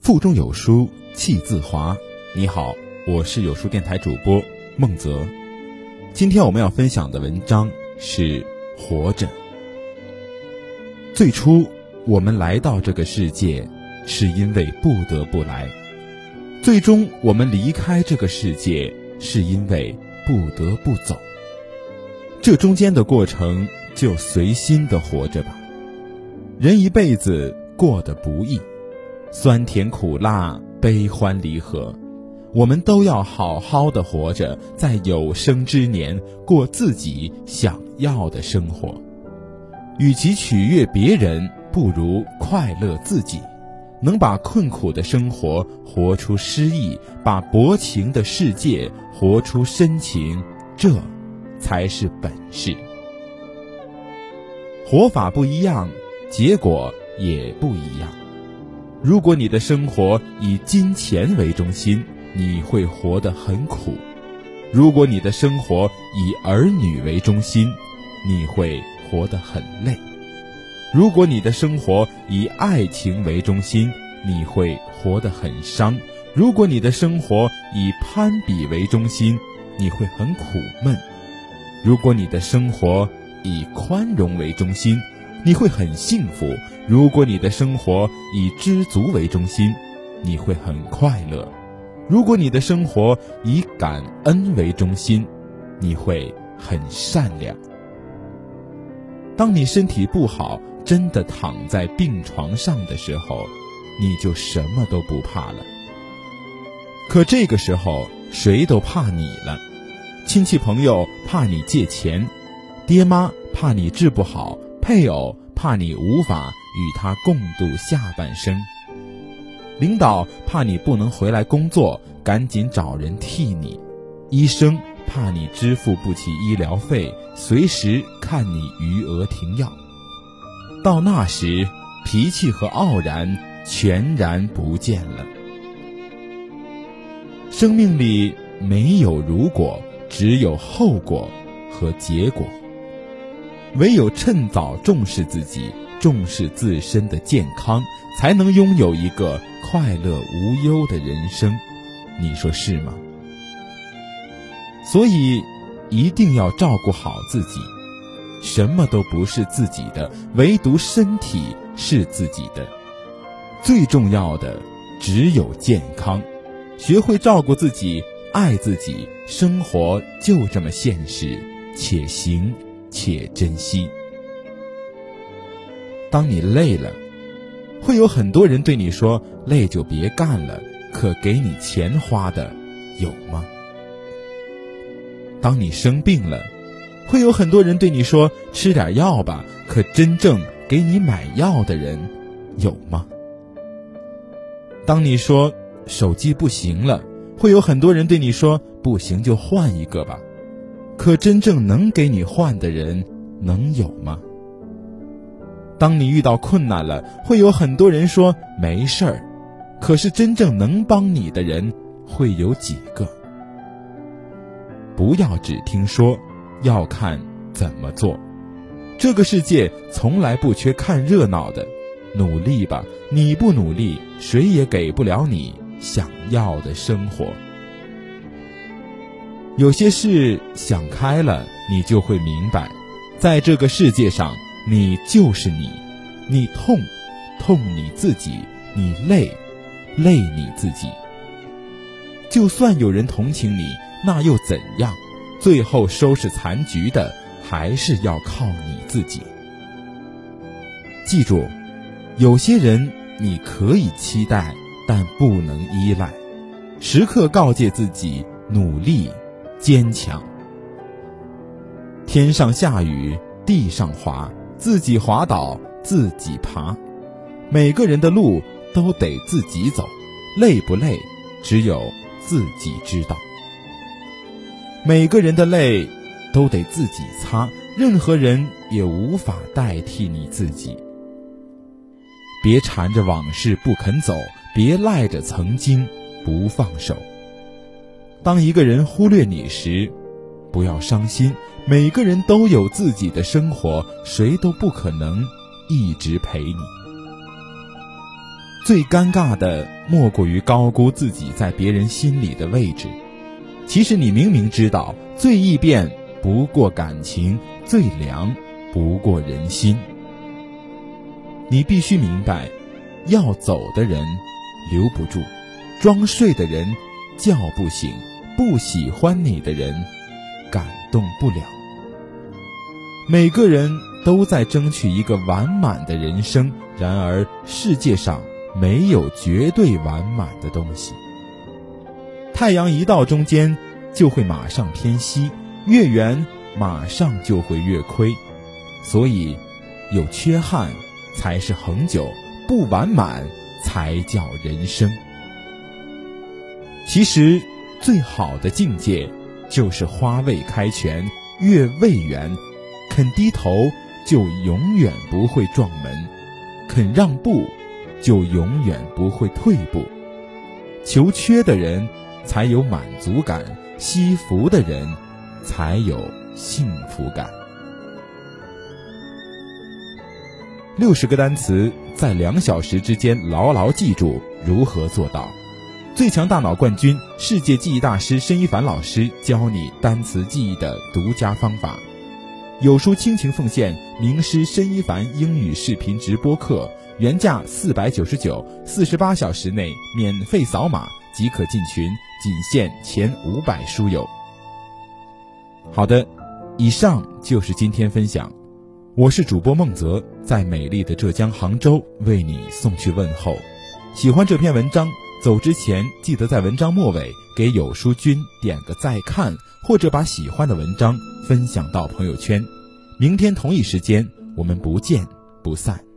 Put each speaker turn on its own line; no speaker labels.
腹中有书气自华。你好，我是有书电台主播孟泽。今天我们要分享的文章是《活着》。最初，我们来到这个世界，是因为不得不来；最终，我们离开这个世界，是因为不得不走。这中间的过程，就随心的活着吧。人一辈子过得不易。酸甜苦辣，悲欢离合，我们都要好好的活着，在有生之年过自己想要的生活。与其取悦别人，不如快乐自己。能把困苦的生活活出诗意，把薄情的世界活出深情，这才是本事。活法不一样，结果也不一样。如果你的生活以金钱为中心，你会活得很苦；如果你的生活以儿女为中心，你会活得很累；如果你的生活以爱情为中心，你会活得很伤；如果你的生活以攀比为中心，你会很苦闷；如果你的生活以宽容为中心，你会很幸福。如果你的生活以知足为中心，你会很快乐；如果你的生活以感恩为中心，你会很善良。当你身体不好，真的躺在病床上的时候，你就什么都不怕了。可这个时候，谁都怕你了，亲戚朋友怕你借钱，爹妈怕你治不好。配偶怕你无法与他共度下半生，领导怕你不能回来工作，赶紧找人替你；医生怕你支付不起医疗费，随时看你余额停药。到那时，脾气和傲然全然不见了。生命里没有如果，只有后果和结果。唯有趁早重视自己，重视自身的健康，才能拥有一个快乐无忧的人生。你说是吗？所以，一定要照顾好自己。什么都不是自己的，唯独身体是自己的。最重要的只有健康。学会照顾自己，爱自己，生活就这么现实，且行。且珍惜。当你累了，会有很多人对你说：“累就别干了。”可给你钱花的有吗？当你生病了，会有很多人对你说：“吃点药吧。”可真正给你买药的人有吗？当你说手机不行了，会有很多人对你说：“不行就换一个吧。”可真正能给你换的人能有吗？当你遇到困难了，会有很多人说没事儿，可是真正能帮你的人会有几个？不要只听说，要看怎么做。这个世界从来不缺看热闹的，努力吧！你不努力，谁也给不了你想要的生活。有些事想开了，你就会明白，在这个世界上，你就是你，你痛，痛你自己；你累，累你自己。就算有人同情你，那又怎样？最后收拾残局的，还是要靠你自己。记住，有些人你可以期待，但不能依赖。时刻告诫自己，努力。坚强。天上下雨，地上滑，自己滑倒，自己爬。每个人的路都得自己走，累不累，只有自己知道。每个人的泪都得自己擦，任何人也无法代替你自己。别缠着往事不肯走，别赖着曾经不放手。当一个人忽略你时，不要伤心。每个人都有自己的生活，谁都不可能一直陪你。最尴尬的莫过于高估自己在别人心里的位置。其实你明明知道，最易变不过感情，最凉不过人心。你必须明白，要走的人留不住，装睡的人叫不醒，不喜欢你的人感动不了。每个人都在争取一个完满的人生，然而世界上。没有绝对完满的东西。太阳一到中间，就会马上偏西；月圆马上就会月亏。所以，有缺憾才是恒久，不完满才叫人生。其实，最好的境界就是花未开全，月未圆。肯低头，就永远不会撞门；肯让步。就永远不会退步。求缺的人才有满足感，惜福的人才有幸福感。六十个单词在两小时之间牢牢记住，如何做到？最强大脑冠军、世界记忆大师申一凡老师教你单词记忆的独家方法。有书倾情奉献名师申一凡英语视频直播课。原价四百九十九，四十八小时内免费扫码即可进群，仅限前五百书友。好的，以上就是今天分享，我是主播孟泽，在美丽的浙江杭州为你送去问候。喜欢这篇文章，走之前记得在文章末尾给有书君点个再看，或者把喜欢的文章分享到朋友圈。明天同一时间，我们不见不散。